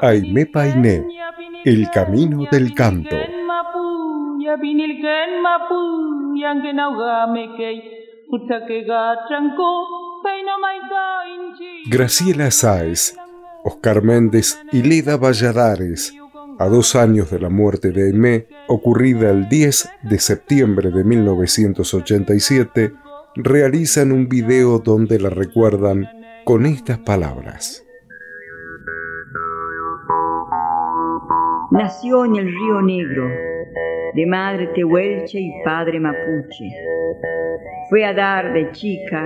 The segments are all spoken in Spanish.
Aime Painé, El Camino del Canto. Graciela Sáez, Oscar Méndez y Lida Valladares a dos años de la muerte de Aimé, ocurrida el 10 de septiembre de 1987, realizan un video donde la recuerdan con estas palabras. Nació en el Río Negro, de madre tehuelche y padre mapuche. Fue a dar de chica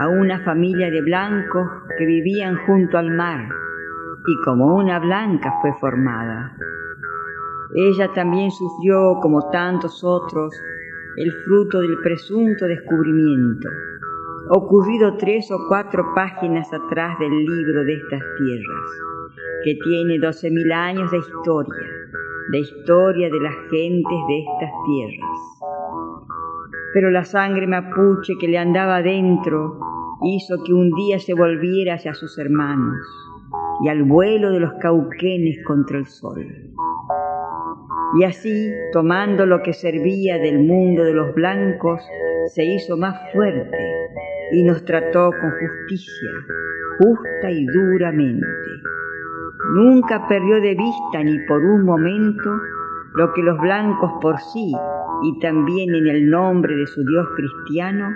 a una familia de blancos que vivían junto al mar y como una blanca fue formada. Ella también sufrió, como tantos otros, el fruto del presunto descubrimiento, ocurrido tres o cuatro páginas atrás del libro de estas tierras, que tiene doce mil años de historia, de historia de las gentes de estas tierras. Pero la sangre mapuche que le andaba dentro hizo que un día se volviera hacia sus hermanos y al vuelo de los cauquenes contra el sol. Y así, tomando lo que servía del mundo de los blancos, se hizo más fuerte y nos trató con justicia, justa y duramente. Nunca perdió de vista ni por un momento lo que los blancos por sí y también en el nombre de su Dios cristiano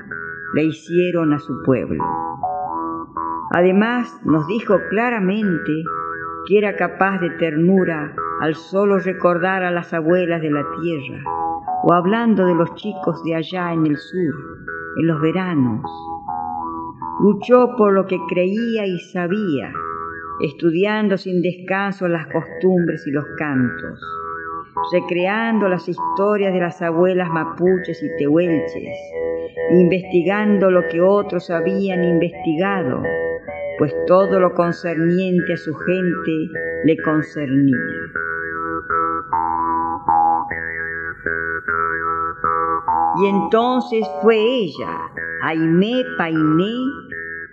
le hicieron a su pueblo. Además, nos dijo claramente que era capaz de ternura al solo recordar a las abuelas de la tierra, o hablando de los chicos de allá en el sur, en los veranos. Luchó por lo que creía y sabía, estudiando sin descanso las costumbres y los cantos, recreando las historias de las abuelas mapuches y tehuelches, investigando lo que otros habían investigado, pues todo lo concerniente a su gente le concernía. Y entonces fue ella, Aimé Painé,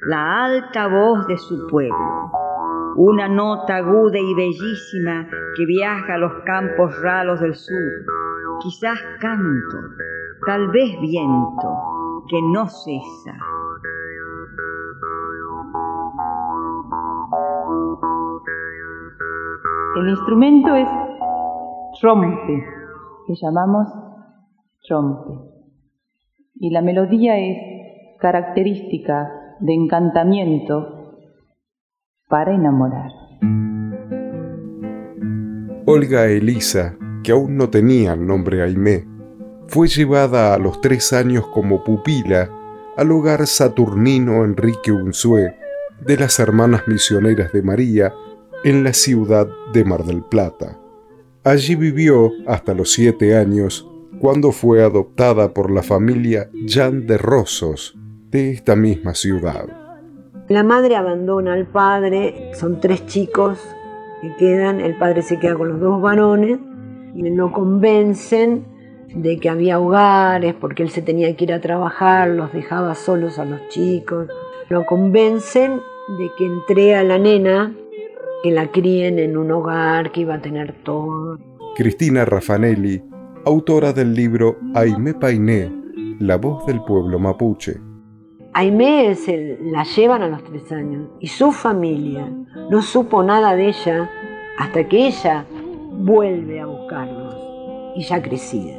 la alta voz de su pueblo, una nota aguda y bellísima que viaja a los campos ralos del sur, quizás canto, tal vez viento, que no cesa El instrumento es trompe, que llamamos trompe. Y la melodía es característica de encantamiento para enamorar. Olga Elisa, que aún no tenía el nombre Aimé, fue llevada a los tres años como pupila al hogar saturnino Enrique Unzué de las Hermanas Misioneras de María en la ciudad de Mar del Plata. Allí vivió hasta los siete años, cuando fue adoptada por la familia Jan de Rosos de esta misma ciudad. La madre abandona al padre, son tres chicos que quedan, el padre se queda con los dos varones y lo convencen de que había hogares porque él se tenía que ir a trabajar, los dejaba solos a los chicos, lo convencen de que entre a la nena que la críen en un hogar, que iba a tener todo. Cristina Raffanelli, autora del libro Aimé Painé, La voz del pueblo mapuche. Aimé el, la llevan a los tres años y su familia no supo nada de ella hasta que ella vuelve a buscarlos y ya crecida.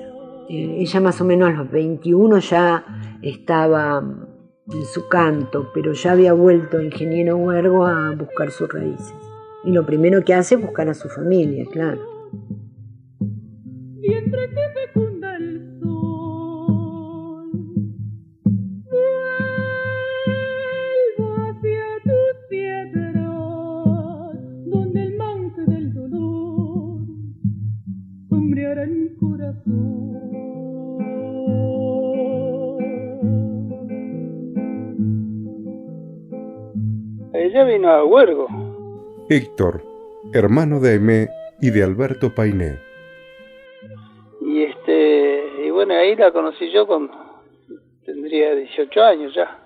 Eh, ella más o menos a los 21 ya estaba en su canto, pero ya había vuelto ingeniero Huergo a buscar sus raíces. Y lo primero que hace es buscar a su familia, claro. Ella vino a Huergo. Héctor, hermano de Aimé y de Alberto Painé. Y este, y bueno, ahí la conocí yo cuando tendría 18 años ya.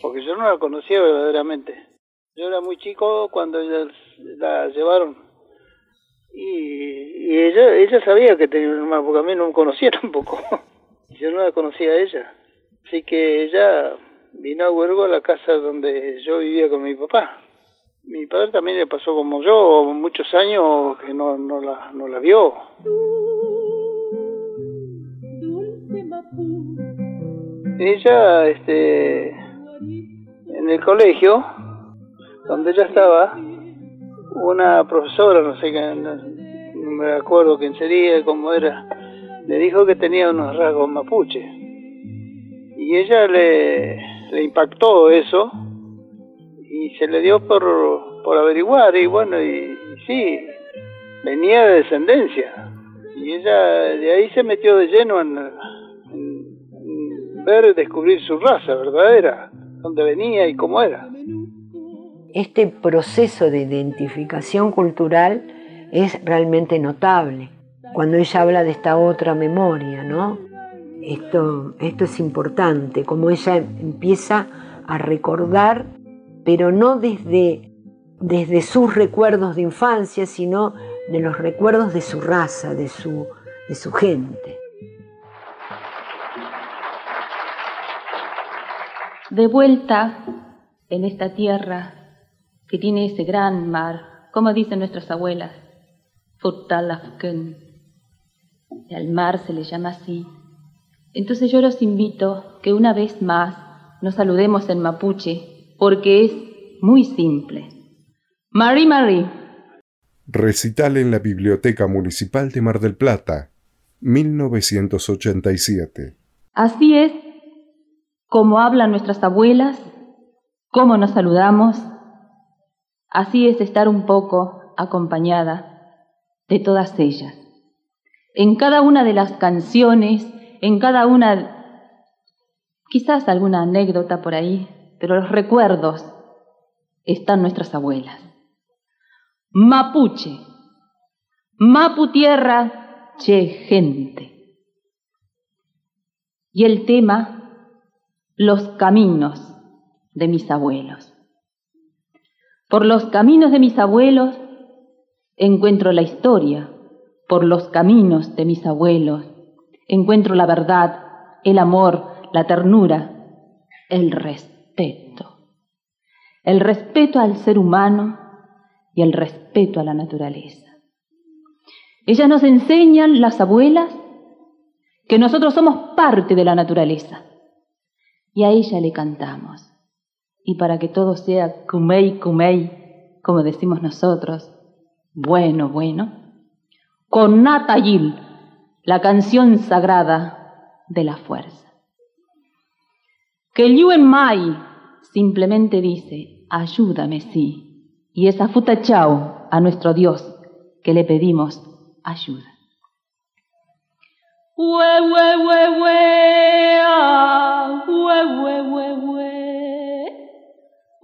Porque yo no la conocía verdaderamente. Yo era muy chico cuando la llevaron. Y, ella ella sabía que tenía un hermano, porque a mí no me conocía tampoco. Yo no la conocía a ella. Así que ella vino a Huergo a la casa donde yo vivía con mi papá. Mi padre también le pasó como yo, muchos años que no, no, la, no la vio. Ella, este, en el colegio, donde ella estaba, una profesora, no sé no, me acuerdo quién sería, cómo era, le dijo que tenía unos rasgos mapuche. Y ella le, impactó eso y se le dio por, por averiguar y bueno, y, sí, venía de descendencia y ella de ahí se metió de lleno en, ver y descubrir su raza verdadera, dónde venía y cómo era. Este proceso de identificación cultural es realmente notable cuando ella habla de esta otra memoria, ¿no? Esto, esto es importante, como ella empieza a recordar, pero no desde, desde sus recuerdos de infancia, sino de los recuerdos de su raza, de su, de su gente. De vuelta en esta tierra que tiene ese gran mar, como dicen nuestras abuelas, Futtalafken. Al mar se le llama así entonces yo los invito que una vez más nos saludemos en mapuche, porque es muy simple. Mari Mari. Recital en la Biblioteca Municipal de Mar del Plata, 1987. Así es como hablan nuestras abuelas, cómo nos saludamos, así es estar un poco acompañada de todas ellas. En cada una de las canciones en cada una, quizás alguna anécdota por ahí, pero los recuerdos están nuestras abuelas. Mapuche, Mapu tierra, che gente. Y el tema, los caminos de mis abuelos. Por los caminos de mis abuelos encuentro la historia, por los caminos de mis abuelos encuentro la verdad, el amor, la ternura, el respeto. El respeto al ser humano y el respeto a la naturaleza. Ellas nos enseñan, las abuelas, que nosotros somos parte de la naturaleza. Y a ella le cantamos y para que todo sea kumei, kumei, como decimos nosotros, bueno, bueno, con Natayil, la canción sagrada de la fuerza. Que Yuen simplemente dice, ayúdame, sí, y es a futachao a nuestro Dios, que le pedimos ayuda. We, we, we,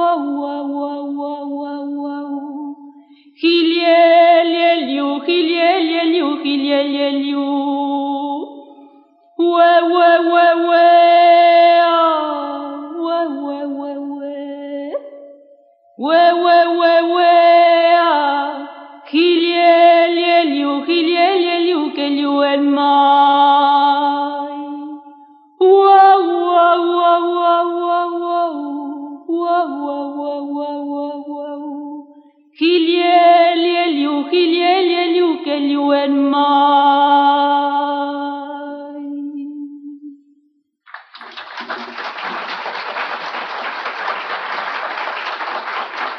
Wow, wow, wow, wow, wow. Hilelelio, hilelelio, hilelelio. Wow, wow, wow, wow. Wow, wow, wow, wow. Wow, wow, wow, wow. Hilelelio, hilelelio, que el mar.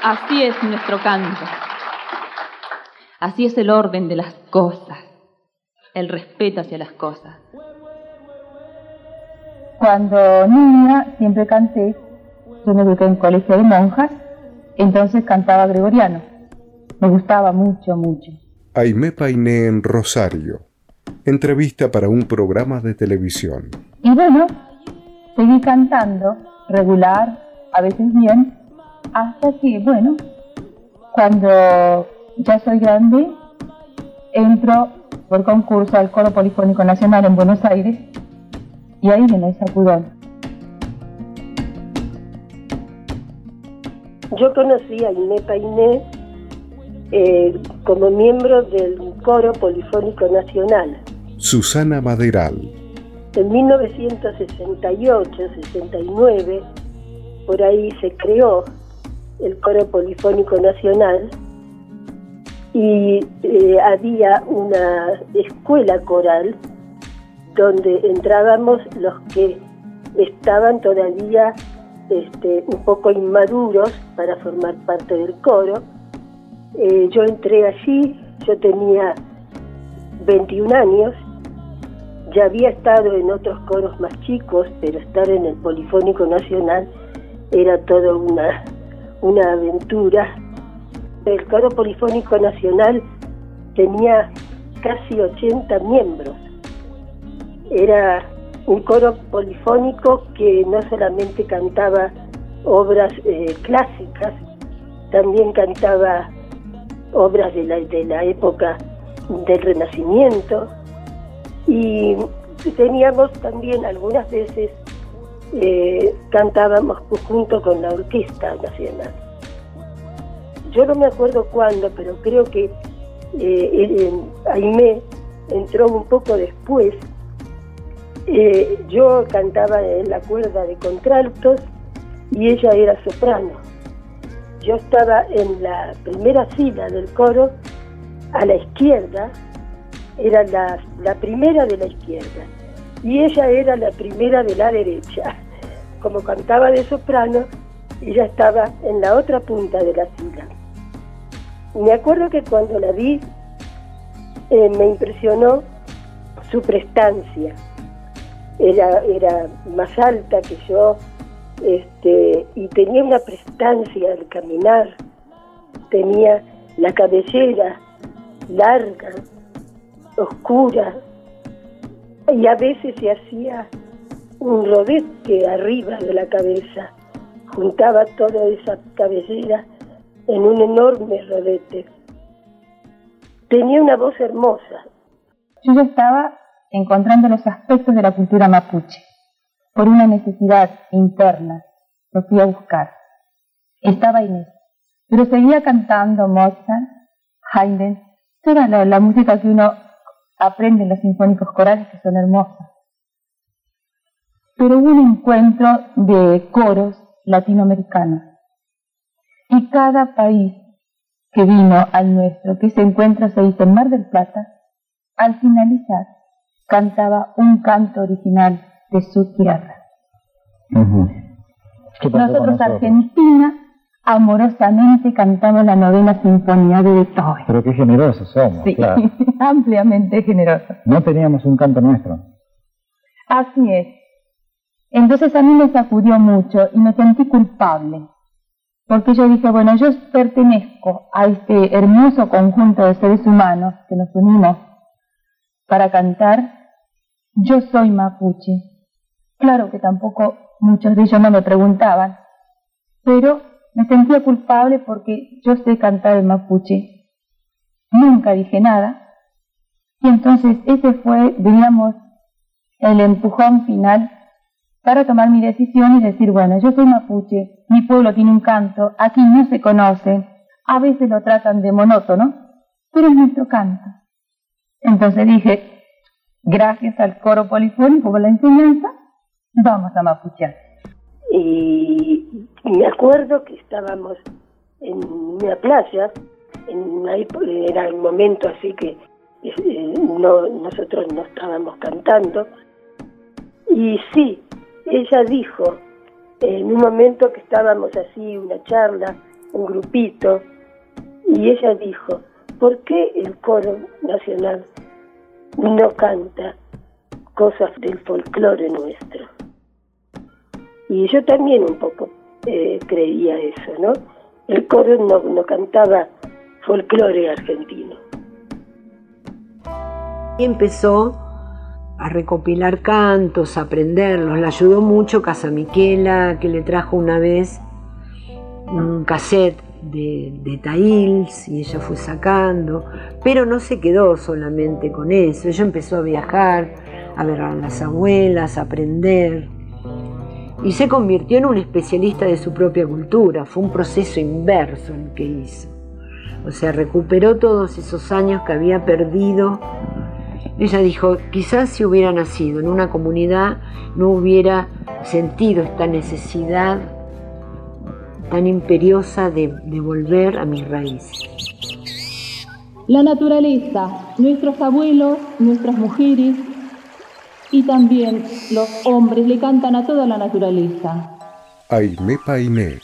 Así es nuestro canto. Así es el orden de las cosas, el respeto hacia las cosas. Cuando niña siempre canté, yo me eduqué en colegio de monjas, entonces cantaba gregoriano. Me gustaba mucho, mucho. Aimé Painé en Rosario. Entrevista para un programa de televisión. Y bueno, seguí cantando, regular, a veces bien, hasta que, bueno, cuando ya soy grande, entro por concurso al Coro Polifónico Nacional en Buenos Aires y ahí viene el sacudón. Yo conocí a Inés Painé eh, como miembro del Coro Polifónico Nacional. Susana Maderal. En 1968-69, por ahí se creó el Coro Polifónico Nacional y eh, había una escuela coral donde entrábamos los que estaban todavía este, un poco inmaduros para formar parte del coro. Eh, yo entré allí, yo tenía 21 años, ya había estado en otros coros más chicos, pero estar en el Polifónico Nacional era toda una una aventura. El coro polifónico nacional tenía casi 80 miembros. Era un coro polifónico que no solamente cantaba obras eh, clásicas, también cantaba obras de la, de la época del Renacimiento y teníamos también algunas veces eh, cantábamos junto con la Orquesta Nacional. Yo no me acuerdo cuándo, pero creo que eh, Aimé entró un poco después. Eh, yo cantaba en la cuerda de contraltos y ella era soprano. Yo estaba en la primera fila del coro, a la izquierda, era la, primera de la izquierda y ella era la primera de la derecha. Como cantaba de soprano, ella estaba en la otra punta de la fila. Me acuerdo que cuando la vi, eh, me impresionó su prestancia. Era más alta que yo este, y tenía una prestancia al caminar. Tenía la cabellera larga, oscura, y a veces se hacía un rodete arriba de la cabeza, juntaba toda esa cabellera en un enorme rodete. Tenía una voz hermosa. Yo ya estaba encontrando los aspectos de la cultura mapuche. Por una necesidad interna, lo fui a buscar. Estaba Inés, pero seguía cantando Mozart, Haydn, toda la música que uno aprenden los sinfónicos corales que son hermosos. Pero hubo un encuentro de coros latinoamericanos y cada país que vino al nuestro, que se encuentra, se dice, en Mar del Plata, al finalizar cantaba un canto original de su tierra. nosotros, Argentina, amorosamente cantamos la novena sinfonía de Beethoven. Pero qué generosos somos, sí, ampliamente generosos. No teníamos un canto nuestro. Así es. Entonces a mí me sacudió mucho y me sentí culpable. Porque yo dije, bueno, yo pertenezco a este hermoso conjunto de seres humanos que nos unimos para cantar. Yo soy mapuche. Claro que tampoco muchos de ellos no me preguntaban, pero me sentía culpable porque yo sé cantar el mapuche. Nunca dije nada. Y entonces ese fue, digamos, el empujón final para tomar mi decisión y decir, bueno, yo soy mapuche, mi pueblo tiene un canto, aquí no se conoce, a veces lo tratan de monótono, pero es nuestro canto. Entonces dije, gracias al coro polifónico por la enseñanza, vamos a mapuchear. Y me acuerdo que estábamos en una playa, en era el momento así que eh, no, nosotros no estábamos cantando, y sí, ella dijo, en un momento que estábamos así, una charla, un grupito, y ella dijo, ¿por qué el coro nacional no canta cosas del folclore nuestro? Y yo también un poco eh, creía eso, ¿no? El coro no, cantaba folclore argentino. Y empezó a recopilar cantos, a aprenderlos. Le ayudó mucho Casa Miquela, que le trajo una vez un cassette de, de Tails y ella fue sacando, pero no se quedó solamente con eso. Ella empezó a viajar, a ver a las abuelas, a aprender y se convirtió en un especialista de su propia cultura. Fue un proceso inverso el que hizo. O sea, recuperó todos esos años que había perdido ella dijo, quizás si hubiera nacido en una comunidad no hubiera sentido esta necesidad tan imperiosa de, volver a mis raíces. La naturaleza, nuestros abuelos, nuestras mujeres y también los hombres le cantan a toda la naturaleza. Aime Painé,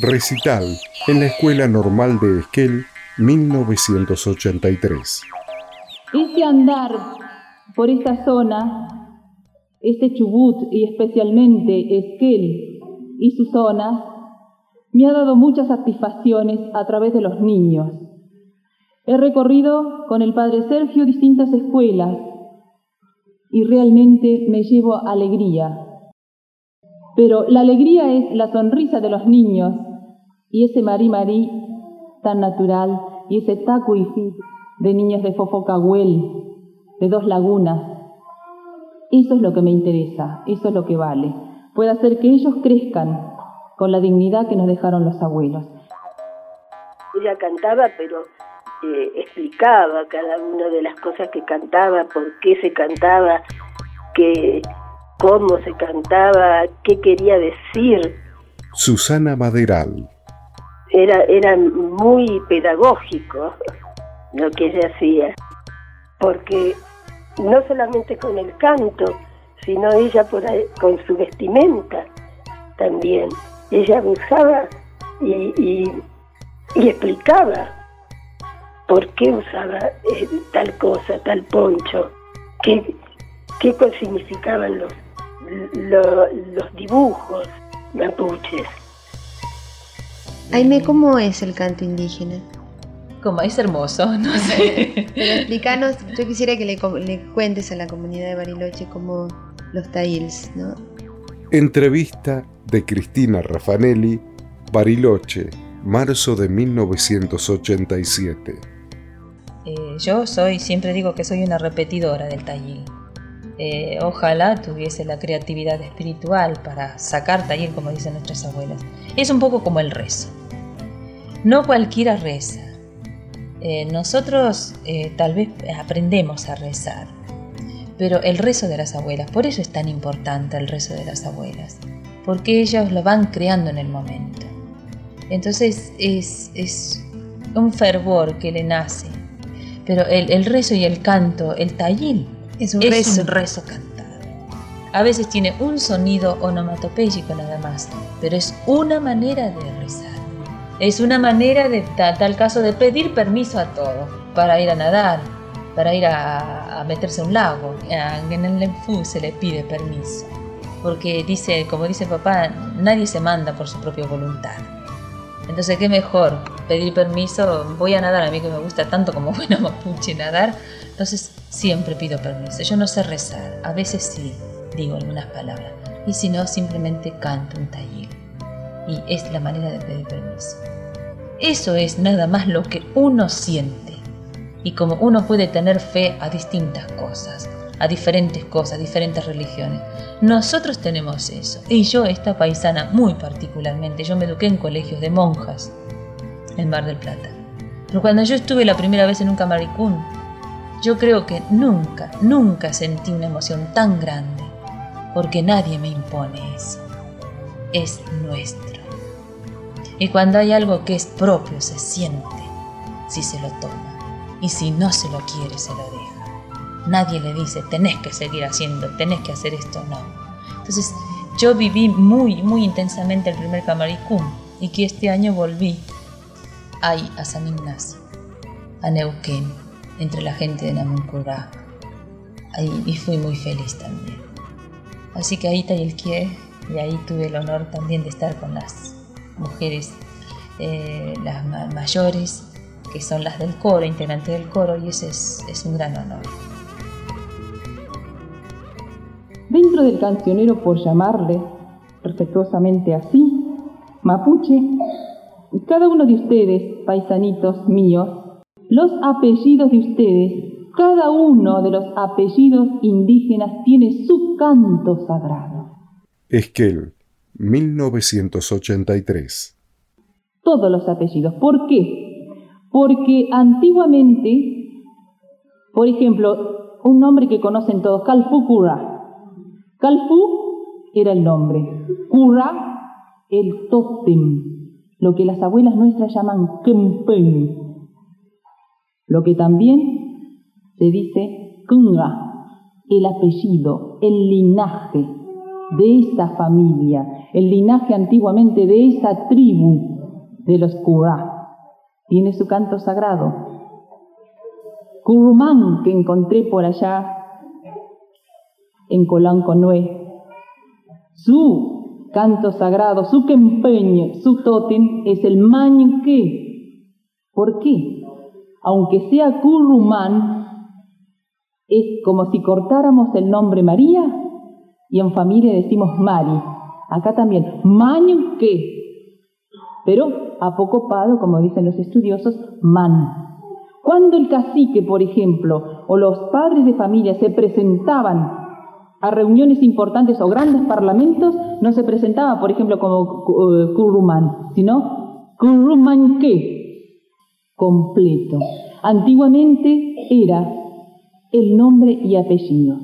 recital en la Escuela Normal de Esquel, 1983. Ese andar por esta zona, este Chubut y especialmente Esquel y su zona, me ha dado muchas satisfacciones a través de los niños. He recorrido con el padre Sergio distintas escuelas y realmente me llevo alegría. Pero la alegría es la sonrisa de los niños y ese marí marí tan natural y ese taco y fit de niños de Fofocahuel, de dos lagunas. Eso es lo que me interesa, eso es lo que vale. Puede hacer que ellos crezcan con la dignidad que nos dejaron los abuelos. Ella cantaba, pero eh, explicaba cada una de las cosas que cantaba, por qué se cantaba, que, cómo se cantaba, qué quería decir. Susana Maderal. Era, era muy pedagógico lo que ella hacía, porque no solamente con el canto, sino ella por con su vestimenta también. Ella usaba y, explicaba por qué usaba eh, tal cosa, tal poncho, qué, qué significaban los, los dibujos mapuches. Aime, ¿cómo es el canto indígena? como es hermoso, no sé. Pero explícanos, yo quisiera que le, cuentes a la comunidad de Bariloche como los tails, ¿no? Entrevista de Cristina Raffanelli, Bariloche, marzo de 1987. Yo soy, siempre digo que soy una repetidora del tayil. Eh, ojalá tuviese la creatividad espiritual para sacar tayil, como dicen nuestras abuelas. Es un poco como el rezo. No cualquiera reza eh, nosotros eh, tal vez aprendemos a rezar, pero el rezo de las abuelas, por eso es tan importante el rezo de las abuelas, porque ellas lo van creando en el momento. Entonces es, un fervor que le nace, pero el, rezo y el canto, el tallil, es un rezo, un rezo cantado. A veces tiene un sonido onomatopéyico nada más, pero es una manera de rezar. Es una manera de tal caso de pedir permiso a todo para ir a nadar, para ir a, meterse a un lago. En el Lenfu se le pide permiso, porque dice, como dice papá, nadie se manda por su propia voluntad. Entonces, ¿qué mejor? Pedir permiso, voy a nadar, a mí que me gusta tanto como buena mapuche nadar, entonces siempre pido permiso. Yo no sé rezar, a veces sí digo algunas palabras, y si no, simplemente canto un taller. Y es la manera de pedir permiso. Eso es nada más lo que uno siente y como uno puede tener fe a distintas cosas. A diferentes cosas, diferentes religiones. Nosotros tenemos eso. Y yo, esta paisana, muy particularmente, yo me eduqué en colegios de monjas en Mar del Plata. Pero cuando yo estuve la primera vez en un camaricún, yo creo que nunca, nunca sentí una emoción tan grande, porque nadie me impone eso. Es nuestro. Y cuando hay algo que es propio, se siente si se lo toma. Y si no se lo quiere, se lo deja. Nadie le dice, tenés que seguir haciendo, tenés que hacer esto, no. Entonces, yo viví muy, muy intensamente el primer camaricún y que este año volví ahí a San Ignacio, a Neuquén, entre la gente de Namuncurá. Ahí, y fui muy feliz también. Así que ahí Tayelquie, y ahí tuve el honor también de estar con las mujeres, eh, las mayores, que son las del coro, integrantes del coro, y ese es, es un gran honor. Dentro del cancionero, por llamarle respetuosamente así, mapuche, cada uno de ustedes, paisanitos míos, los apellidos de ustedes, cada uno de los apellidos indígenas tiene su canto sagrado. Esquel, 1983. Todos los apellidos. ¿Por qué? Porque antiguamente, por ejemplo, un nombre que conocen todos, Calfú Cura. Calfú era el nombre, Cura el tótem, lo que las abuelas nuestras llaman Kempen, lo que también se dice Kunga, el apellido, el linaje de esa familia, el linaje antiguamente de esa tribu de los Kura. Tiene su canto sagrado. Kurumán, que encontré por allá en Colanconué, su canto sagrado, su empeño, su tótem es el mañque. ¿Por qué? Aunque sea currumán, es como si cortáramos el nombre María y en familia decimos Mari. Acá también, mañque. Pero apocopado, como dicen los estudiosos, man. Cuando el cacique, por ejemplo, o los padres de familia se presentaban a reuniones importantes o grandes parlamentos no se presentaba, por ejemplo, como Kurumán, sino qué completo. Antiguamente era el nombre y apellido.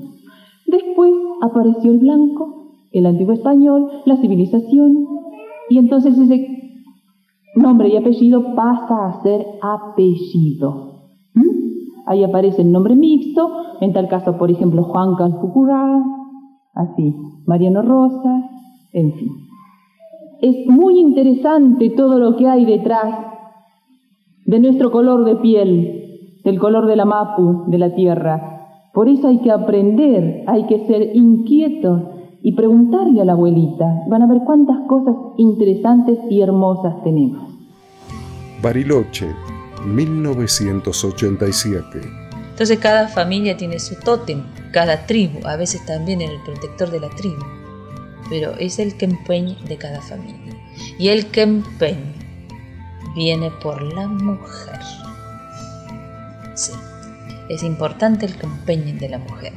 Después apareció el blanco, el antiguo español, la civilización, y entonces ese nombre y apellido pasa a ser apellido. Ahí aparece el nombre mixto, en tal caso, por ejemplo, Juan Calfucurá, así, Mariano Rosa, en fin. Es muy interesante todo lo que hay detrás de nuestro color de piel, del color de la mapu, de la tierra. Por eso hay que aprender, hay que ser inquietos y preguntarle a la abuelita. Van a ver cuántas cosas interesantes y hermosas tenemos. Bariloche, 1987. Entonces cada familia tiene su tótem, cada tribu, a veces también el protector de la tribu, pero es el Kempeñ de cada familia. Y el Kempeñ viene por la mujer. Sí, es importante el Kempeñ de la mujer.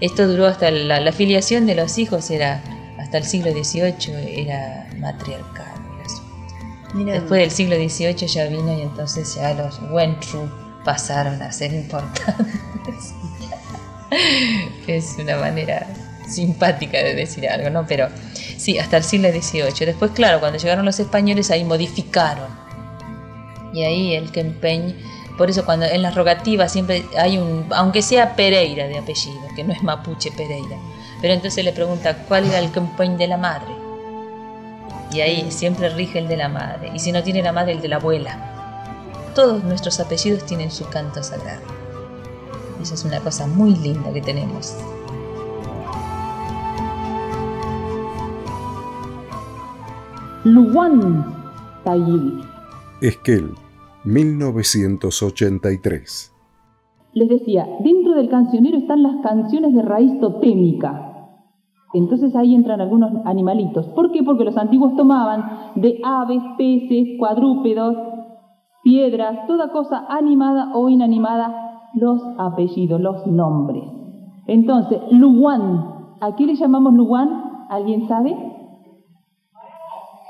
Esto duró hasta la, la filiación de los hijos, era hasta el siglo XVIII, era matriarcal. Después del siglo XVIII ya vino y entonces ya los Wentru pasaron a ser importantes. es una manera simpática de decir algo, ¿no? Pero sí, hasta el siglo XVIII. Después, claro, cuando llegaron los españoles ahí modificaron. Y ahí el Kempeñ, por eso cuando en las rogativas siempre hay un, aunque sea Pereira de apellido, que no es mapuche Pereira, pero entonces le pregunta cuál era el Kempeñ de la madre y ahí siempre rige el de la madre, y si no tiene la madre, el de la abuela. Todos nuestros apellidos tienen su canto sagrado. Eso es una cosa muy linda que tenemos. Luan Tayil. Esquel, 1983. Les decía, dentro del cancionero están las canciones de raíz totémica, entonces ahí entran algunos animalitos. ¿Por qué? Porque los antiguos tomaban de aves, peces, cuadrúpedos, piedras, toda cosa animada o inanimada, los apellidos, los nombres. Entonces, Luwan. ¿A qué le llamamos Luwan? ¿Alguien sabe?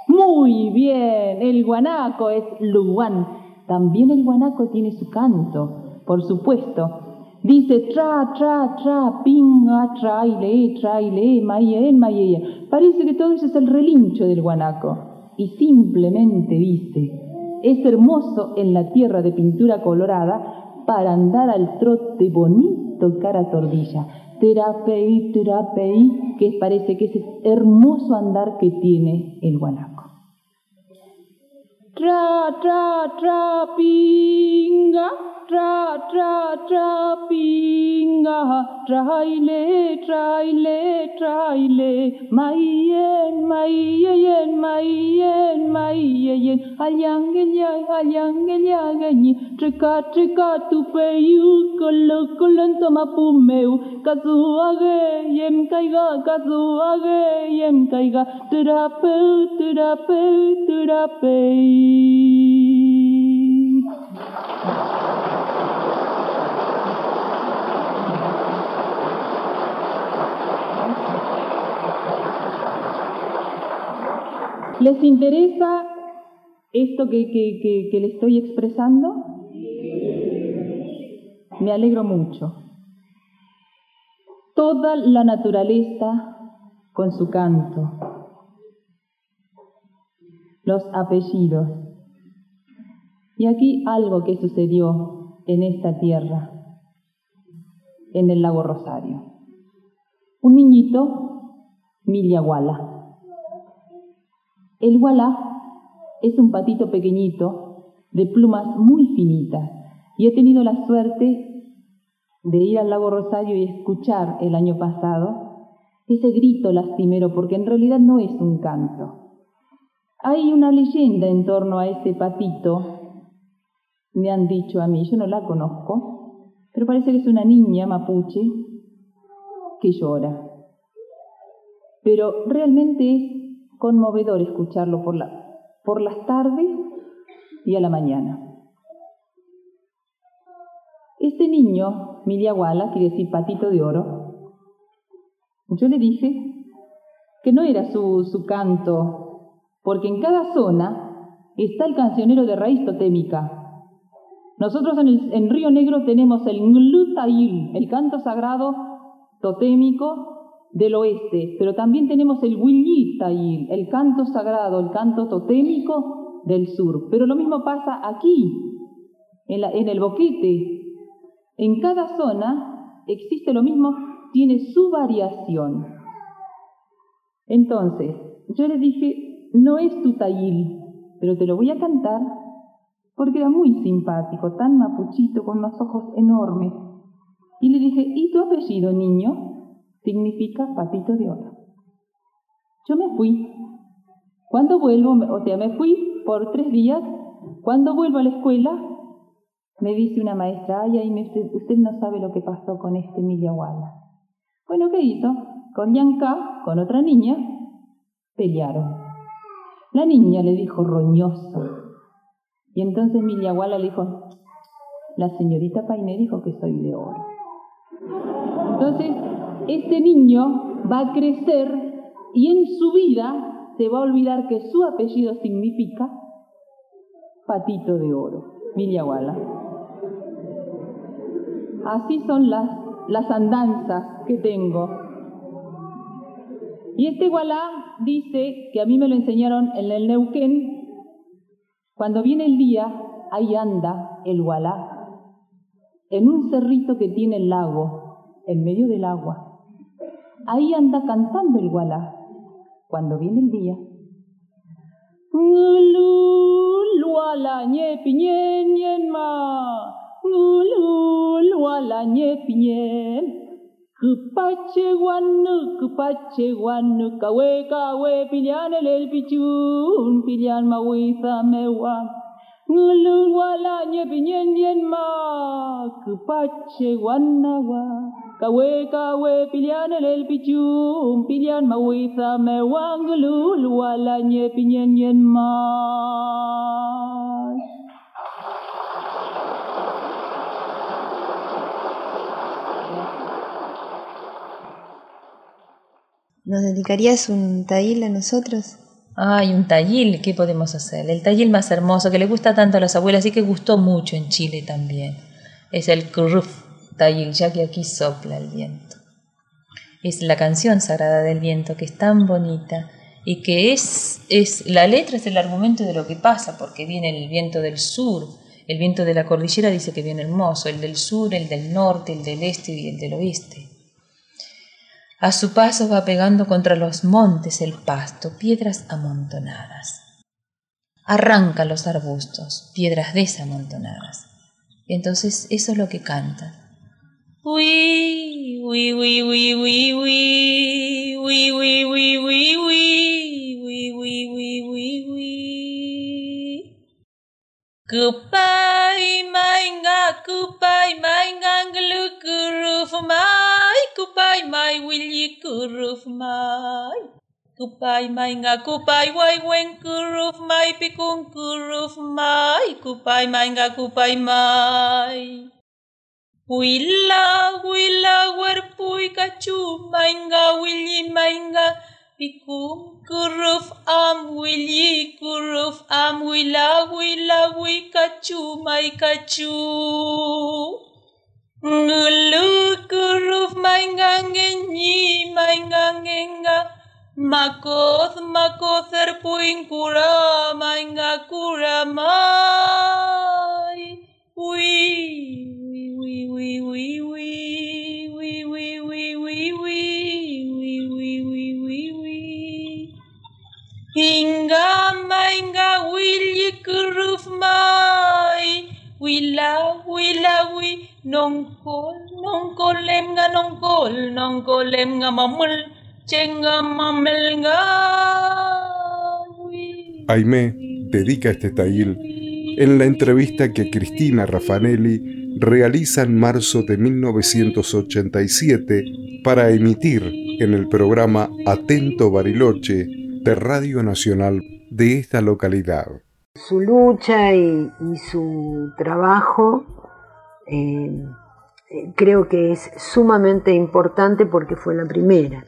Muy bien, el guanaco es Luwan. También el guanaco tiene su canto, por supuesto. Dice tra, tra, tra, pinga, traile, traile, mayen, mayen. Parece que todo eso es el relincho del guanaco. Y simplemente dice, es hermoso en la tierra de pintura colorada para andar al trote bonito cara tordilla. Terapei, terapei, que parece que ese hermoso andar que tiene el guanaco. Tra, tra, tra, pinga, tra, tra, tra, pinga, traile, traile, traile, mayen, mayen, mayen, mayen, alyang, alyang, alyang, treka, treka, tu peyu, kolo, kolon, toma pumeu, kazu age, yem kaiga, kazu age, yem kaiga, terapeu, terapeu, terapeu. ¿Les interesa esto que, que, que, le estoy expresando? Me alegro mucho. Toda la naturaleza con su canto, los apellidos. Y aquí algo que sucedió en esta tierra, en el lago Rosario. Un niñito, Miliaguala. El gualá es un patito pequeñito de plumas muy finitas y he tenido la suerte de ir al lago Rosario y escuchar el año pasado ese grito lastimero porque en realidad no es un canto. Hay una leyenda en torno a ese patito, me han dicho a mí, yo no la conozco, pero parece que es una niña mapuche que llora. Pero realmente es conmovedor escucharlo por, la, por las tardes y a la mañana. Este niño, Miliaguala, quiere decir patito de oro, yo le dije que no era su, su canto, porque en cada zona está el cancionero de raíz totémica. Nosotros en, en Río Negro tenemos el Nglutayil, el canto sagrado totémico del oeste, pero también tenemos el Willitayil, el canto sagrado, el canto totémico del sur. Pero lo mismo pasa aquí, en, el boquete. En cada zona existe lo mismo, tiene su variación. Entonces, yo le dije, no es tu tayil, pero te lo voy a cantar porque era muy simpático, tan mapuchito, con unos ojos enormes. Y le dije, ¿y tu apellido, niño? Significa patito de oro. Yo me fui. Cuando vuelvo, o sea, me fui por tres días. Cuando vuelvo a la escuela, me dice una maestra, ay, ay, usted, no sabe lo que pasó con este Miliaguala. Bueno, ¿qué hizo? Con Yanka, con otra niña, pelearon. La niña le dijo roñoso. Y entonces Miliaguala le dijo, la señorita Painé dijo que soy de oro. Entonces, este niño va a crecer y en su vida se va a olvidar que su apellido significa patito de oro, Villaguala. Así son las, las andanzas que tengo. Y este Gualá dice que a mí me lo enseñaron en el Neuquén. Cuando viene el día, ahí anda el Gualá, en un cerrito que tiene el lago, en medio del agua. Ahí anda cantando el gualá cuando viene el día. Kupache guanu, kupache guanu, kawe kawe pilian el el pichun, pilian mawisa mewa. Ngulun wala nye piñen yen ma, kupache guanawa. Kawe kawe pilihan el pichum pilihan mawisa me wangulu luala nye pinyen yen mas ¿Nos dedicarías un tail a nosotros? Ay, un tallil, ¿qué podemos hacer? El tallil más hermoso que le gusta tanto a las abuelas y que gustó mucho en Chile también. Es el Kuruf tallil, ya que aquí sopla el viento. Es la canción sagrada del viento que es tan bonita y que es, es la letra es el argumento de lo que pasa, porque viene el viento del sur, el viento de la cordillera dice que viene hermoso, el del sur, el del norte, el del este y el del oeste. A su paso va pegando contra los montes el pasto, piedras amontonadas. Arranca los arbustos, piedras desamontonadas. Entonces eso es lo que canta. Uy, uy, uy, uy, uy, uy, uy, uy, uy, uy, uy, uy, uy, uy, uy, uy. Kupai mainga, kupai mainga, nglu kuruf mai, kupai mai willi kuruf mai. Kupai mainga, kupai wai wen kuruf mai, pikun kuruf mai, kupai mainga, kupai mai. Willa, willa, werpui kachu, mainga, willi, mainga, pikum, kuruf, am, willi, kuruf, am, willa, willa, wi, kachu, mai, kachu. Ngulu, kuruf, mainga, ngenyi, mainga, ngenga, makoth, makoth, erpuin, kura, mainga, kura, mai. Wee, wee, wee, wee, wee, wee, wee, wee, wee, wee, wee, wee, wee, wee. Inga, mainga, willi, kuruf, mai. Willa, willa, wi, mamul, chenga, mamelga. Aimé dedica este tail en la entrevista que Cristina Raffanelli realiza en marzo de 1987 para emitir en el programa Atento Bariloche de Radio Nacional de esta localidad. Su lucha y, su trabajo eh, creo que es sumamente importante porque fue la primera.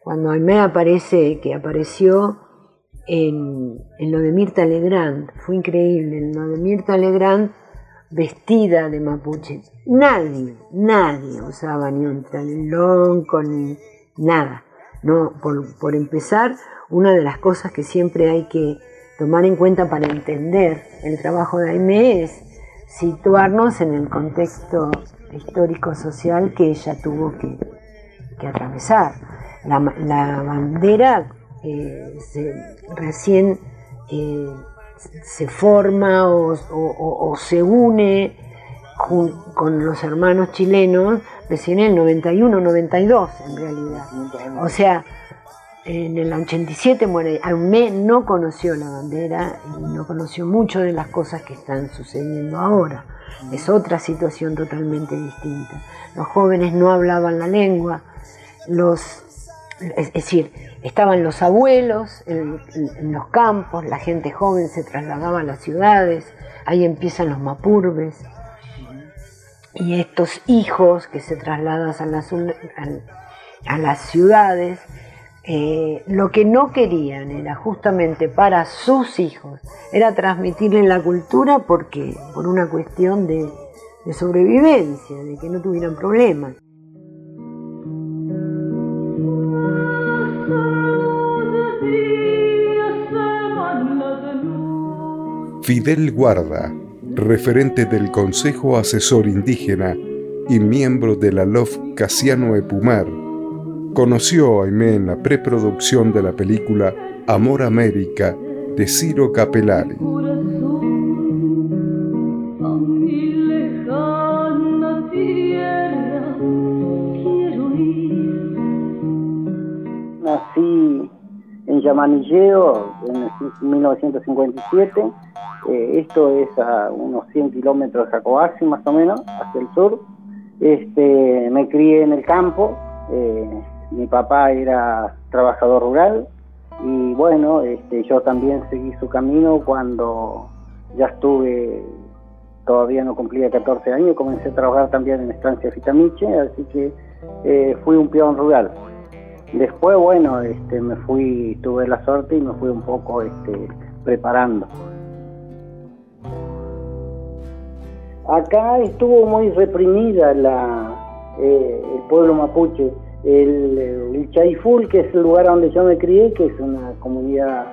Cuando Aimé aparece, que apareció en, lo de Mirta Legrand, fue increíble, en lo de Mirta Legrand vestida de mapuche. Nadie, nadie usaba ni un lonco ni nada. No, por, por empezar, una de las cosas que siempre hay que tomar en cuenta para entender el trabajo de Aimé es situarnos en el contexto histórico-social que ella tuvo que, que atravesar. La bandera eh, recién eh, se forma o se une con los hermanos chilenos recién en el 91-92 en realidad. O sea, en el 87 muere. Aumé no conoció la bandera y no conoció mucho de las cosas que están sucediendo ahora. Es otra situación totalmente distinta. Los jóvenes no hablaban la lengua, los, es decir, estaban los abuelos en, los campos, la gente joven se trasladaba a las ciudades, ahí empiezan los mapurbes. Y estos hijos que se trasladan a las, las ciudades eh, lo que no querían era justamente para sus hijos, era transmitirles la cultura porque por una cuestión de, de sobrevivencia, de que no tuvieran problemas. Fidel Guarda, referente del Consejo Asesor Indígena y miembro de la LOF Casiano Epumar, conoció a Aimé en la preproducción de la película Amor América de Ciro Capellari. Yamanilleo en 1957. Eh, esto es a unos 100 kilómetros de Jacoasi, más o menos, hacia el sur. Este, me crié en el campo. Eh, mi papá era trabajador rural y bueno, este, yo también seguí su camino cuando ya estuve, todavía no cumplía 14 años, comencé a trabajar también en Estancia Fitamiche, así que eh, fui un peón rural. Después, bueno, este, me fui, tuve la suerte y me fui un poco este, preparando. Acá estuvo muy reprimida la, eh, el pueblo mapuche. El, el, Chaiful, que es el lugar donde yo me crié, que es una comunidad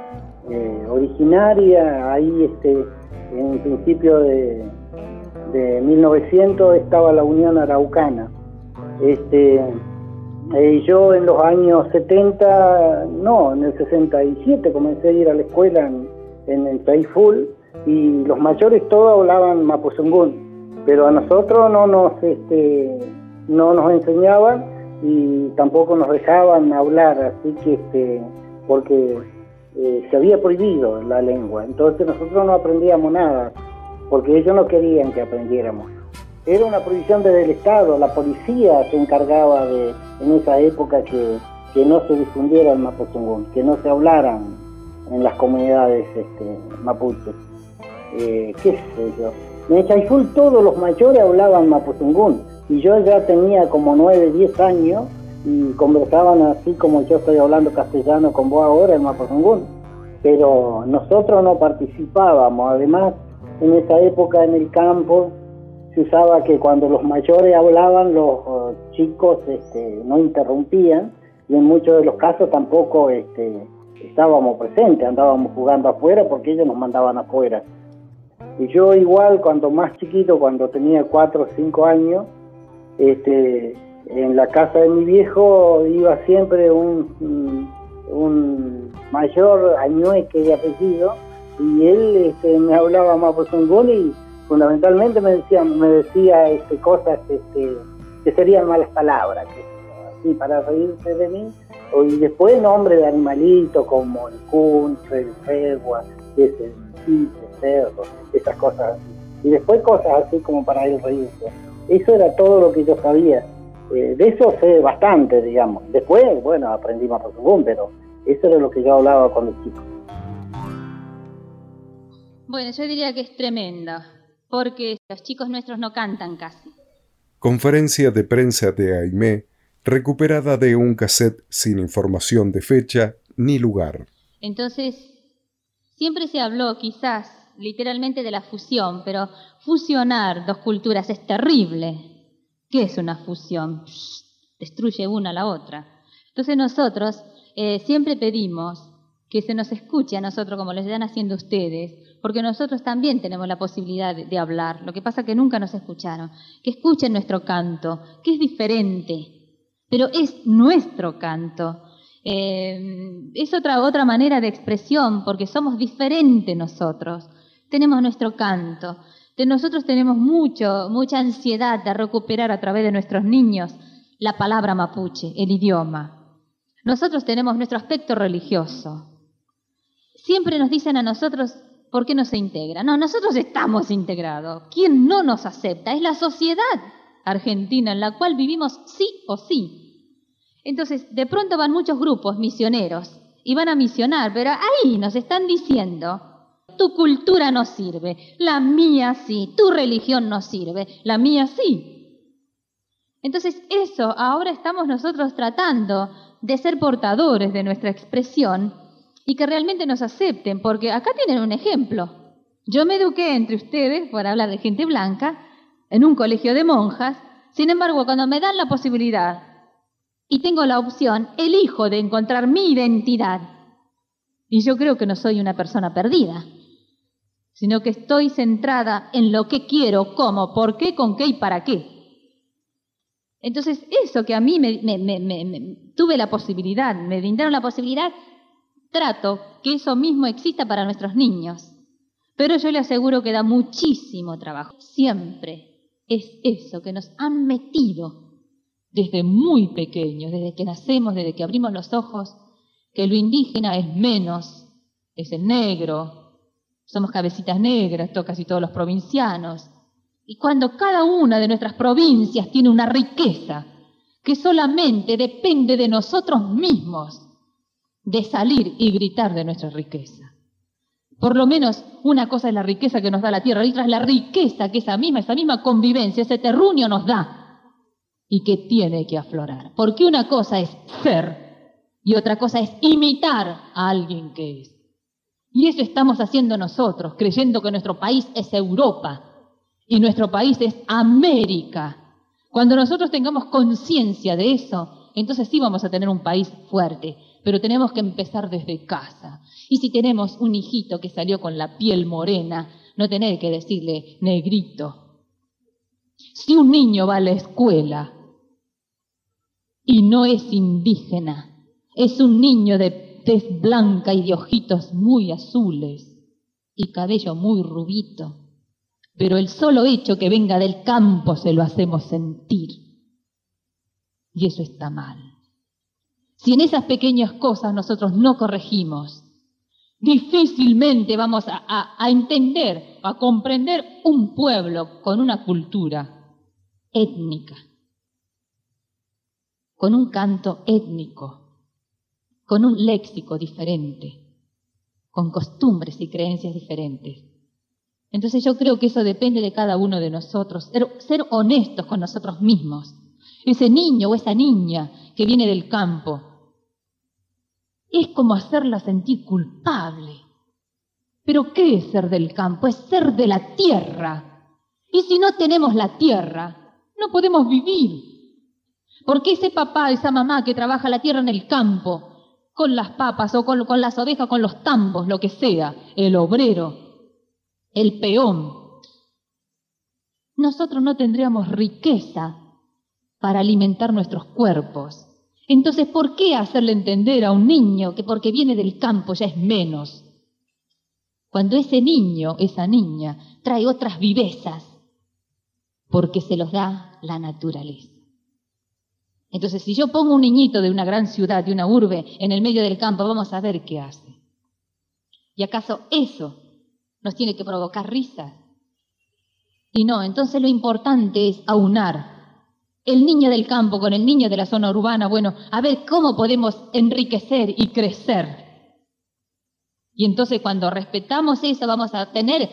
eh, originaria, ahí este, en principio de, de 1900 estaba la Unión Araucana. Este, yo en los años 70, no, en el 67 comencé a ir a la escuela en, en el Taiful y los mayores todos hablaban Mapuzungún, pero a nosotros no nos, este, no nos enseñaban y tampoco nos dejaban hablar, así que este, porque eh, se había prohibido la lengua, entonces nosotros no aprendíamos nada, porque ellos no querían que aprendiéramos. Era una prohibición desde el Estado, la policía se encargaba de, en esa época, que, que no se difundiera el mapuzungún, que no se hablaran en las comunidades este, mapuches. Eh, ¿Qué sé yo? En Chaiful todos los mayores hablaban mapuzungún, y yo ya tenía como 9, 10 años, y conversaban así como yo estoy hablando castellano con vos ahora en mapuzungún. Pero nosotros no participábamos, además en esa época en el campo se usaba que cuando los mayores hablaban los uh, chicos este, no interrumpían y en muchos de los casos tampoco este, estábamos presentes, andábamos jugando afuera porque ellos nos mandaban afuera. Y yo igual cuando más chiquito, cuando tenía cuatro o cinco años, este, en la casa de mi viejo iba siempre un, un mayor añueque de apellido y él este, me hablaba más por y fundamentalmente me decía me decía este, cosas este, que serían malas palabras así para reírse de mí y después nombres de animalitos como el cuncho, el fegua, ese, el cerdo, esas cosas así. Y después cosas así como para él reírse. Eso era todo lo que yo sabía. Eh, de eso sé bastante, digamos. Después, bueno, aprendí más por pero eso era lo que yo hablaba con los chicos. Bueno, yo diría que es tremenda, porque los chicos nuestros no cantan casi. Conferencia de prensa de Aimé, recuperada de un cassette sin información de fecha ni lugar. Entonces, siempre se habló quizás literalmente de la fusión, pero fusionar dos culturas es terrible. ¿Qué es una fusión? destruye una a la otra. Entonces nosotros eh, siempre pedimos que se nos escuche a nosotros como lo están haciendo ustedes, porque nosotros también tenemos la posibilidad de, hablar. Lo que pasa que nunca nos escucharon. Que escuchen nuestro canto, que es diferente pero es nuestro canto. Eh, es otra, otra manera de expresión, porque somos diferentes nosotros. Tenemos nuestro canto. Nosotros tenemos mucho, mucha ansiedad de recuperar a través de nuestros niños la palabra mapuche, el idioma. Nosotros tenemos nuestro aspecto religioso. Siempre nos dicen a nosotros, ¿por qué no se integra? No, nosotros estamos integrados. ¿Quién no nos acepta? Es la sociedad argentina en la cual vivimos sí o sí. Entonces, de pronto van muchos grupos misioneros y van a misionar, pero ahí nos están diciendo, tu cultura no sirve, la mía sí, tu religión no sirve, la mía sí. Entonces, eso ahora estamos nosotros tratando de ser portadores de nuestra expresión y que realmente nos acepten, porque acá tienen un ejemplo. Yo me eduqué entre ustedes, por hablar de gente blanca, en un colegio de monjas. Sin embargo, cuando me dan la posibilidad y tengo la opción, elijo de encontrar mi identidad. Y yo creo que no soy una persona perdida, sino que estoy centrada en lo que quiero, cómo, por qué, con qué y para qué. Entonces, eso que a mí me, me, tuve la posibilidad, me brindaron la posibilidad, trato que eso mismo exista para nuestros niños. Pero yo le aseguro que da muchísimo trabajo. Siempre es eso que nos han metido desde muy pequeños, desde que nacemos, desde que abrimos los ojos, que lo indígena es menos, es el negro, somos cabecitas negras, casi todos los provincianos. Y cuando cada una de nuestras provincias tiene una riqueza que solamente depende de nosotros mismos, de salir y gritar de nuestra riqueza. Por lo menos una cosa es la riqueza que nos da la tierra, y otra es la riqueza que esa misma, esa misma convivencia, ese terruño nos da y que tiene que aflorar. Porque una cosa es ser y otra cosa es imitar a alguien que es. Y eso estamos haciendo nosotros, creyendo que nuestro país es Europa y nuestro país es América. Cuando nosotros tengamos conciencia de eso, entonces sí vamos a tener un país fuerte, pero tenemos que empezar desde casa. Y si tenemos un hijito que salió con la piel morena, no tener que decirle negrito. Si un niño va a la escuela y no es indígena, es un niño de tez blanca y de ojitos muy azules y cabello muy rubito, pero el solo hecho que venga del campo se lo hacemos sentir. Y eso está mal. Si en esas pequeñas cosas nosotros no corregimos, difícilmente vamos a, entender, a comprender un pueblo con una cultura étnica, con un canto étnico con un léxico diferente, con costumbres y creencias diferentes. Entonces yo creo que eso depende de cada uno de nosotros, ser, honestos con nosotros mismos. Ese niño o esa niña que viene del campo es como hacerla sentir culpable. Pero ¿qué es ser del campo? Es ser de la tierra. Y si no tenemos la tierra, no podemos vivir. Porque ese papá, esa mamá que trabaja la tierra en el campo, con las papas o con, las ovejas, con los tambos, lo que sea, el obrero, el peón. Nosotros no tendríamos riqueza para alimentar nuestros cuerpos. Entonces, ¿por qué hacerle entender a un niño que porque viene del campo ya es menos? Cuando ese niño, esa niña, trae otras vivezas, porque se los da la naturaleza. Entonces, si yo pongo un niñito de una gran ciudad, de una urbe, en el medio del campo, vamos a ver qué hace. ¿Y acaso eso nos tiene que provocar risa? Y no, entonces lo importante es aunar el niño del campo con el niño de la zona urbana, bueno, a ver cómo podemos enriquecer y crecer. Y entonces cuando respetamos eso vamos a tener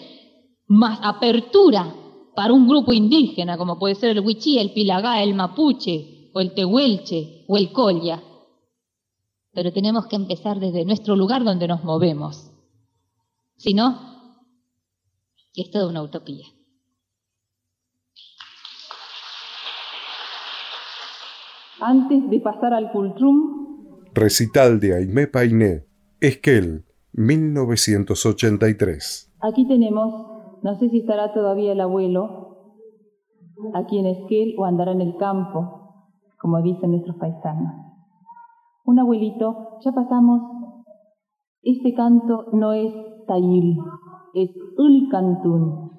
más apertura para un grupo indígena, como puede ser el huichí, el pilagá, el mapuche, o el tehuelche o el colla. Pero tenemos que empezar desde nuestro lugar donde nos movemos. Si no, es toda una utopía. Antes de pasar al Cultrum. Recital de Aimé Painé, Esquel, 1983. Aquí tenemos, no sé si estará todavía el abuelo, aquí en Esquel o andará en el campo, como dicen nuestros paisanos. Un abuelito, ya pasamos, este canto no es tayil, es ulcantún,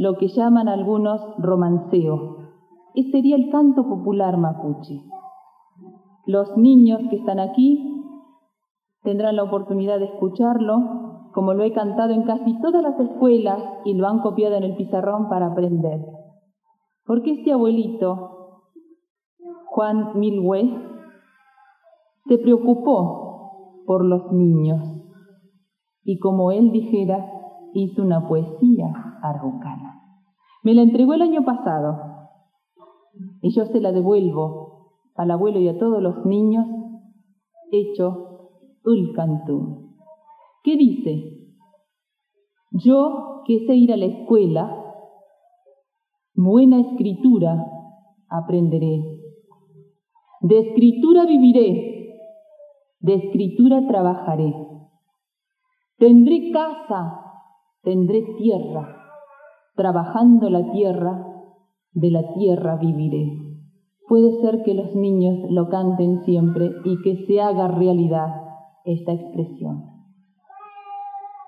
lo que llaman algunos romanceo. Ese sería el canto popular mapuche. Los niños que están aquí tendrán la oportunidad de escucharlo, como lo he cantado en casi todas las escuelas y lo han copiado en el pizarrón para aprender. Porque este abuelito Juan Milwe, se preocupó por los niños y como él dijera, hizo una poesía araucana. Me la entregó el año pasado y yo se la devuelvo al abuelo y a todos los niños hecho Ulcantú. ¿Qué dice? Yo que sé ir a la escuela, buena escritura aprenderé de escritura viviré, de escritura trabajaré. Tendré casa, tendré tierra, trabajando la tierra, de la tierra viviré. Puede ser que los niños lo canten siempre y que se haga realidad esta expresión.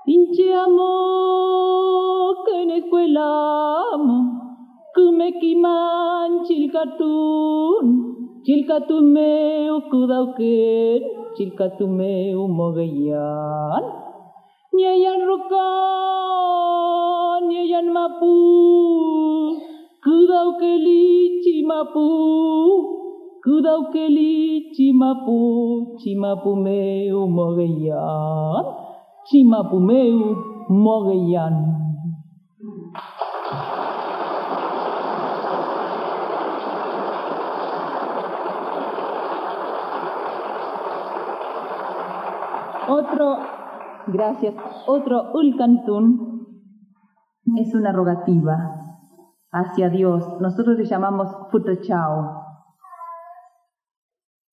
Pinche amo, que en escuela amo, que me quiman chilcatún, Chilkatumeu kudauken, chilkatumeu mogayan. Nyayan rukan, nyayan mapu, kudaukeli cimapu, kudaukeli cimapu, cimapu meu mogayan, cimapu meu mogayan. Otro, gracias, otro ulcantún es una rogativa hacia Dios. Nosotros le llamamos futachao.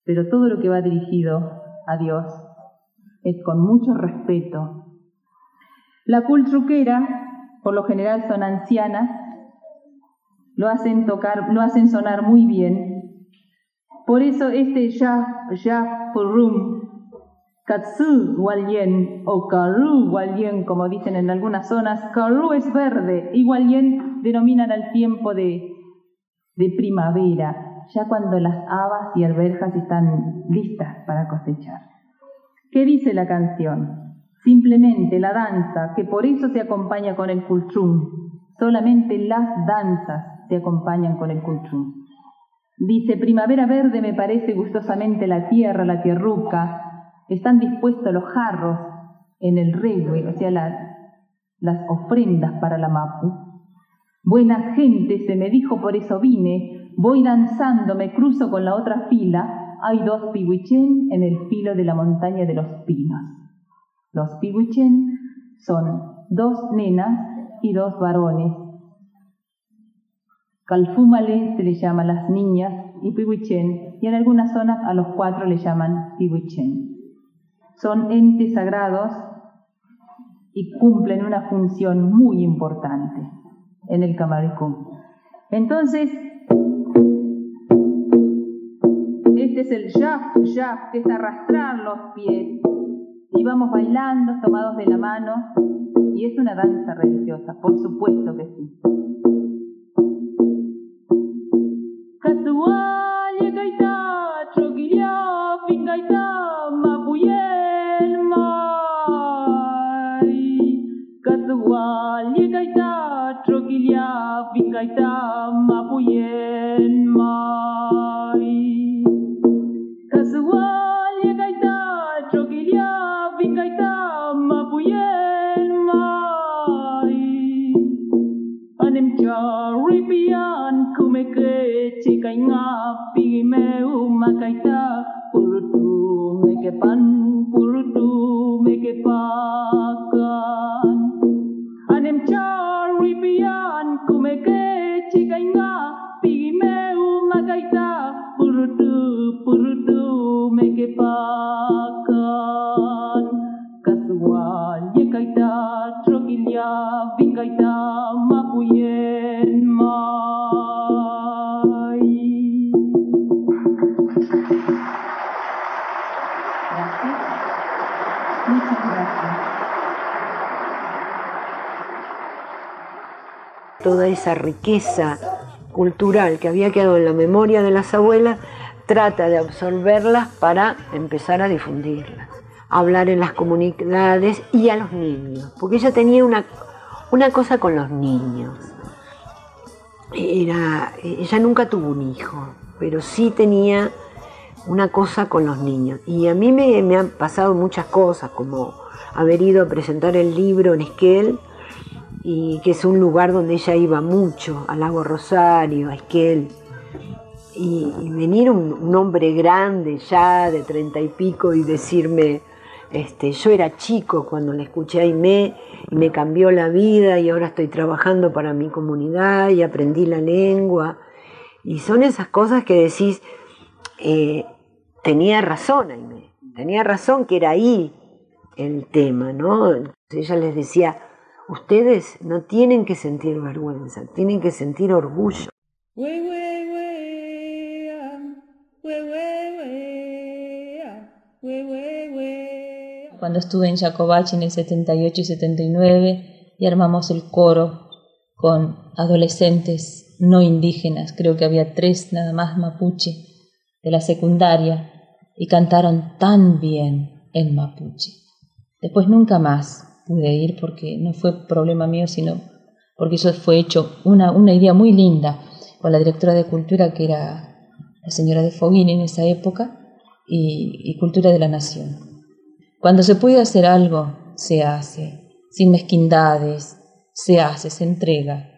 Pero todo lo que va dirigido a Dios es con mucho respeto. La cultruquera, por lo general son ancianas, lo hacen tocar, lo hacen sonar muy bien. Por eso este ya, ya purum, katsu walien o karu walien, como dicen en algunas zonas, karu es verde y denominan al tiempo de, de primavera, ya cuando las habas y alberjas están listas para cosechar. ¿Qué dice la canción? Simplemente la danza, que por eso se acompaña con el kulchum. Solamente las danzas se acompañan con el kulchum. Dice, primavera verde me parece gustosamente la tierra, la tierruca, están dispuestos los jarros en el regue, o sea, las ofrendas para la mapu. Buena gente, se me dijo, por eso vine, voy danzando, me cruzo con la otra fila, hay dos pihuichen en el filo de la montaña de los pinos. Los pihuichen son dos nenas y dos varones. Calfúmale se le llama a las niñas y pihuichen, y en algunas zonas a los cuatro le llaman pihuichen son entes sagrados y cumplen una función muy importante en el Camaricum. Entonces, este es el yaf, yaf, que es arrastrar los pies. Y vamos bailando, tomados de la mano, y es una danza religiosa, por supuesto que sí. Gaita mapuyen mai. Kasual ya gaita chokilia vingaita mapuyen mai. Anem charipian kumeke chikai nga pigimeu makaita purutu mekepan purutu toda esa riqueza cultural que había quedado en la memoria de las abuelas, trata de absorberlas para empezar a difundirlas, hablar en las comunidades y a los niños, porque ella tenía una, una cosa con los niños. Era, ella nunca tuvo un hijo, pero sí tenía una cosa con los niños. Y a mí me, me han pasado muchas cosas, como haber ido a presentar el libro en Esquel, y que es un lugar donde ella iba mucho, al lago Rosario, a Esquel. Y, venir un, hombre grande ya de treinta y pico y decirme, este, yo era chico cuando le escuché a Aimé y me cambió la vida y ahora estoy trabajando para mi comunidad y aprendí la lengua. Y son esas cosas que decís, eh, tenía razón Aimé, tenía razón que era ahí el tema, ¿no? Ella les decía, ustedes no tienen que sentir vergüenza, tienen que sentir orgullo. Cuando estuve en Jacobach en el 78 y 79 y armamos el coro con adolescentes no indígenas, creo que había tres nada más mapuche de la secundaria y cantaron tan bien en mapuche. Después nunca más pude ir porque no fue problema mío, sino porque eso fue hecho una, una idea muy linda con la directora de cultura que era la señora de Foguín en esa época y, y Cultura de la Nación. Cuando se puede hacer algo, se hace, sin mezquindades, se hace, se entrega.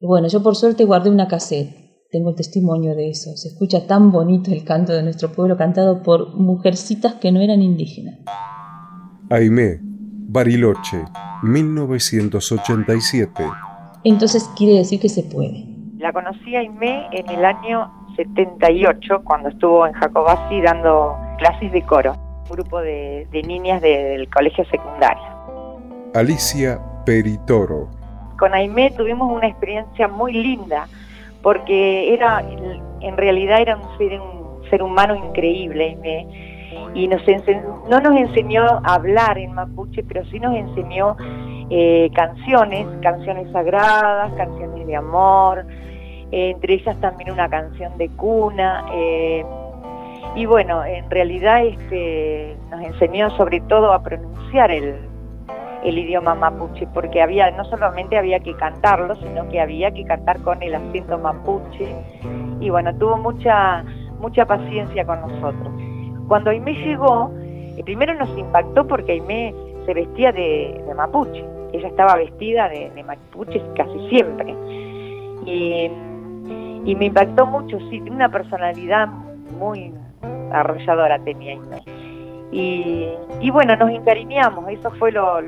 Y bueno, yo por suerte guardé una cassette, tengo el testimonio de eso. Se escucha tan bonito el canto de nuestro pueblo cantado por mujercitas que no eran indígenas. Aimé, Bariloche, 1987. Entonces quiere decir que se puede. La conocí a Aimé en el año 78, cuando estuvo en Jacobasi dando clases de coro, un grupo de, de niñas del colegio secundario. Alicia Peritoro. Con Aimé tuvimos una experiencia muy linda, porque era, en realidad era un ser, un ser humano increíble, Aimé y nos no nos enseñó a hablar en mapuche, pero sí nos enseñó eh, canciones, canciones sagradas, canciones de amor, eh, entre ellas también una canción de cuna. Eh, y bueno, en realidad este, nos enseñó sobre todo a pronunciar el, el idioma mapuche, porque había no solamente había que cantarlo, sino que había que cantar con el acento mapuche. Y bueno, tuvo mucha mucha paciencia con nosotros. Cuando Aimé llegó, primero nos impactó porque Aimé se vestía de, mapuche. Ella estaba vestida de, mapuche casi siempre. Y, me impactó mucho, sí, una personalidad muy arrolladora tenía Aimé. Y, bueno, nos encariñamos, eso fue lo,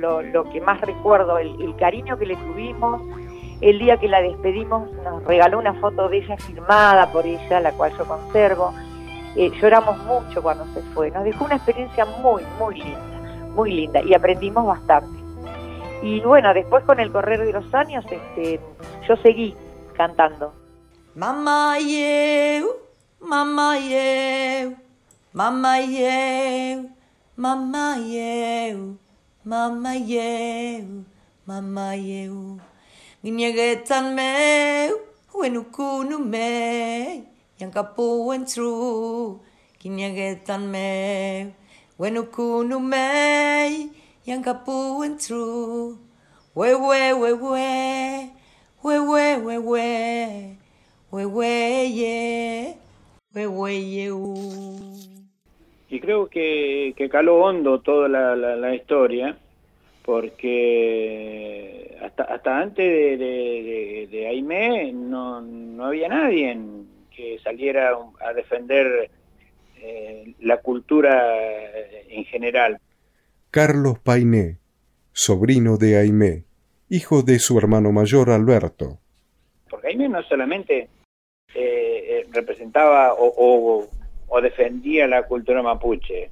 que más recuerdo, el, cariño que le tuvimos. El día que la despedimos nos regaló una foto de ella firmada por ella, la cual yo conservo. Eh, lloramos mucho cuando se fue. Nos dejó una experiencia muy, muy linda, muy linda y aprendimos bastante. Y bueno, después con el correr de los años, este, yo seguí cantando. Mamá eu, mamá eu, mamá eu, mamá eu, mamá eu, mamá eu. Minyegetan meu, wenukunu mei Yankapu went through, Kinyagetan me, Wenukunu me, Yankapu went through, We we we we, We we we we, We we ye, We we ye y creo que, que, caló hondo toda la, la, la historia, porque hasta, hasta antes de, de, de, de Aimé no, no, había nadie en, que saliera a defender eh, la cultura en general. Carlos Painé, sobrino de Aimé, hijo de su hermano mayor Alberto. Porque Aimé no solamente eh, eh, representaba o, defendía la cultura mapuche,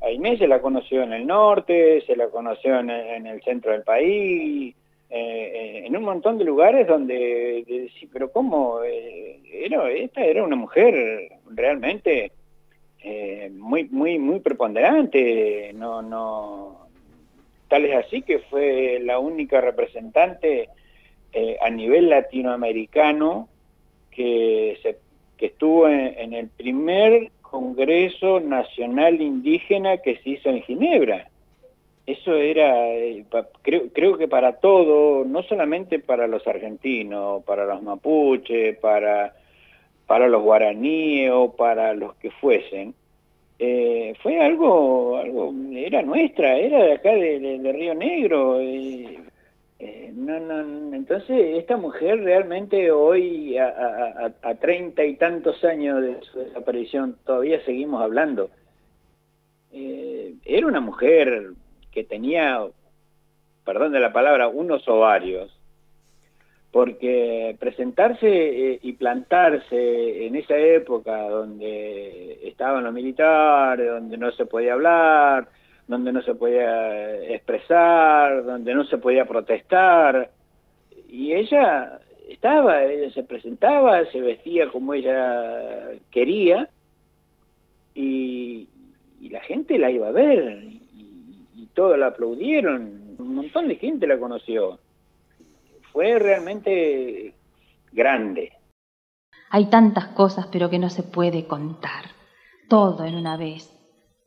Aimé se la conoció en el norte, se la conoció en el centro del país, eh, en un montón de lugares donde, sí, pero ¿cómo? Eh, era, esta era una mujer realmente eh, muy, muy, muy preponderante, no, no, tal es así que fue la única representante a nivel latinoamericano que, se, que estuvo en el primer Congreso Nacional Indígena que se hizo en Ginebra eso era, eh, creo, creo que para todo, no solamente para los argentinos, para los mapuches, para, para los guaraníes o para los que fuesen, eh, fue algo, algo, era nuestra, era de acá de, Río Negro. Eh, entonces esta mujer realmente hoy, a treinta y tantos años de su desaparición, todavía seguimos hablando. era una mujer que tenía, perdón de la palabra, unos ovarios, porque presentarse eh, y plantarse en esa época donde estaban los militares, donde no se podía hablar, donde no se podía expresar, donde no se podía protestar, y ella estaba, ella se presentaba, se vestía como ella quería, y, y la gente la iba a ver, todos la aplaudieron, un montón de gente la conoció. Fue realmente grande. Hay tantas cosas, pero que no se puede contar. Todo en una vez.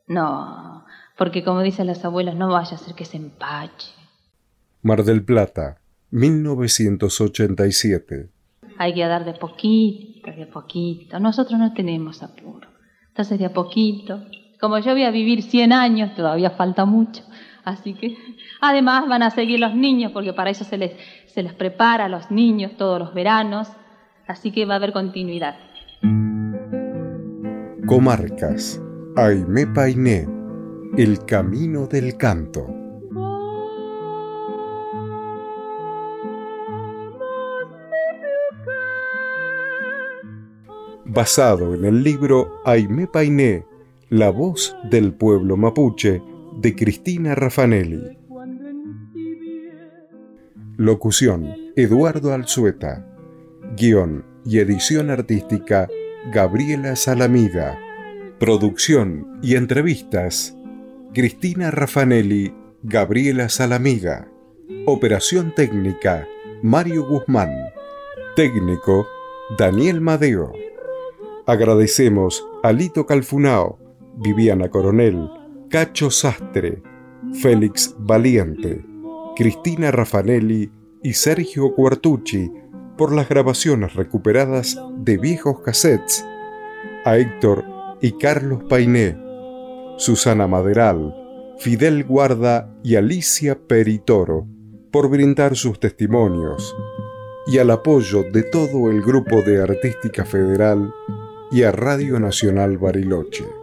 No, porque como dicen las abuelas, no vaya a ser que se empache. Mar del Plata, 1987. Hay que dar de poquito, de poquito. Nosotros no tenemos apuro. Entonces de a poquito, como yo voy a vivir 100 años, todavía falta mucho. Así que además van a seguir los niños, porque para eso se les, se les prepara a los niños todos los veranos. Así que va a haber continuidad. Comarcas. Aime Painé. El camino del canto. Basado en el libro Aimé Painé, La voz del pueblo mapuche, de Cristina Raffanelli. Locución, Eduardo Alzueta. Guión y edición artística, Gabriela Salamida. Producción y entrevistas, Cristina Raffanelli, Gabriela Salamiga. Operación técnica, Mario Guzmán. Técnico, Daniel Madeo. Agradecemos a Lito Calfunao, Viviana Coronel, Cacho Sastre, Félix Valiente, Cristina Raffanelli y Sergio Cuartucci por las grabaciones recuperadas de viejos cassettes, a Héctor y Carlos Painé, Susana Maderal, Fidel Guarda y Alicia Peritoro por brindar sus testimonios, y al apoyo de todo el grupo de Artística Federal y a Radio Nacional Bariloche.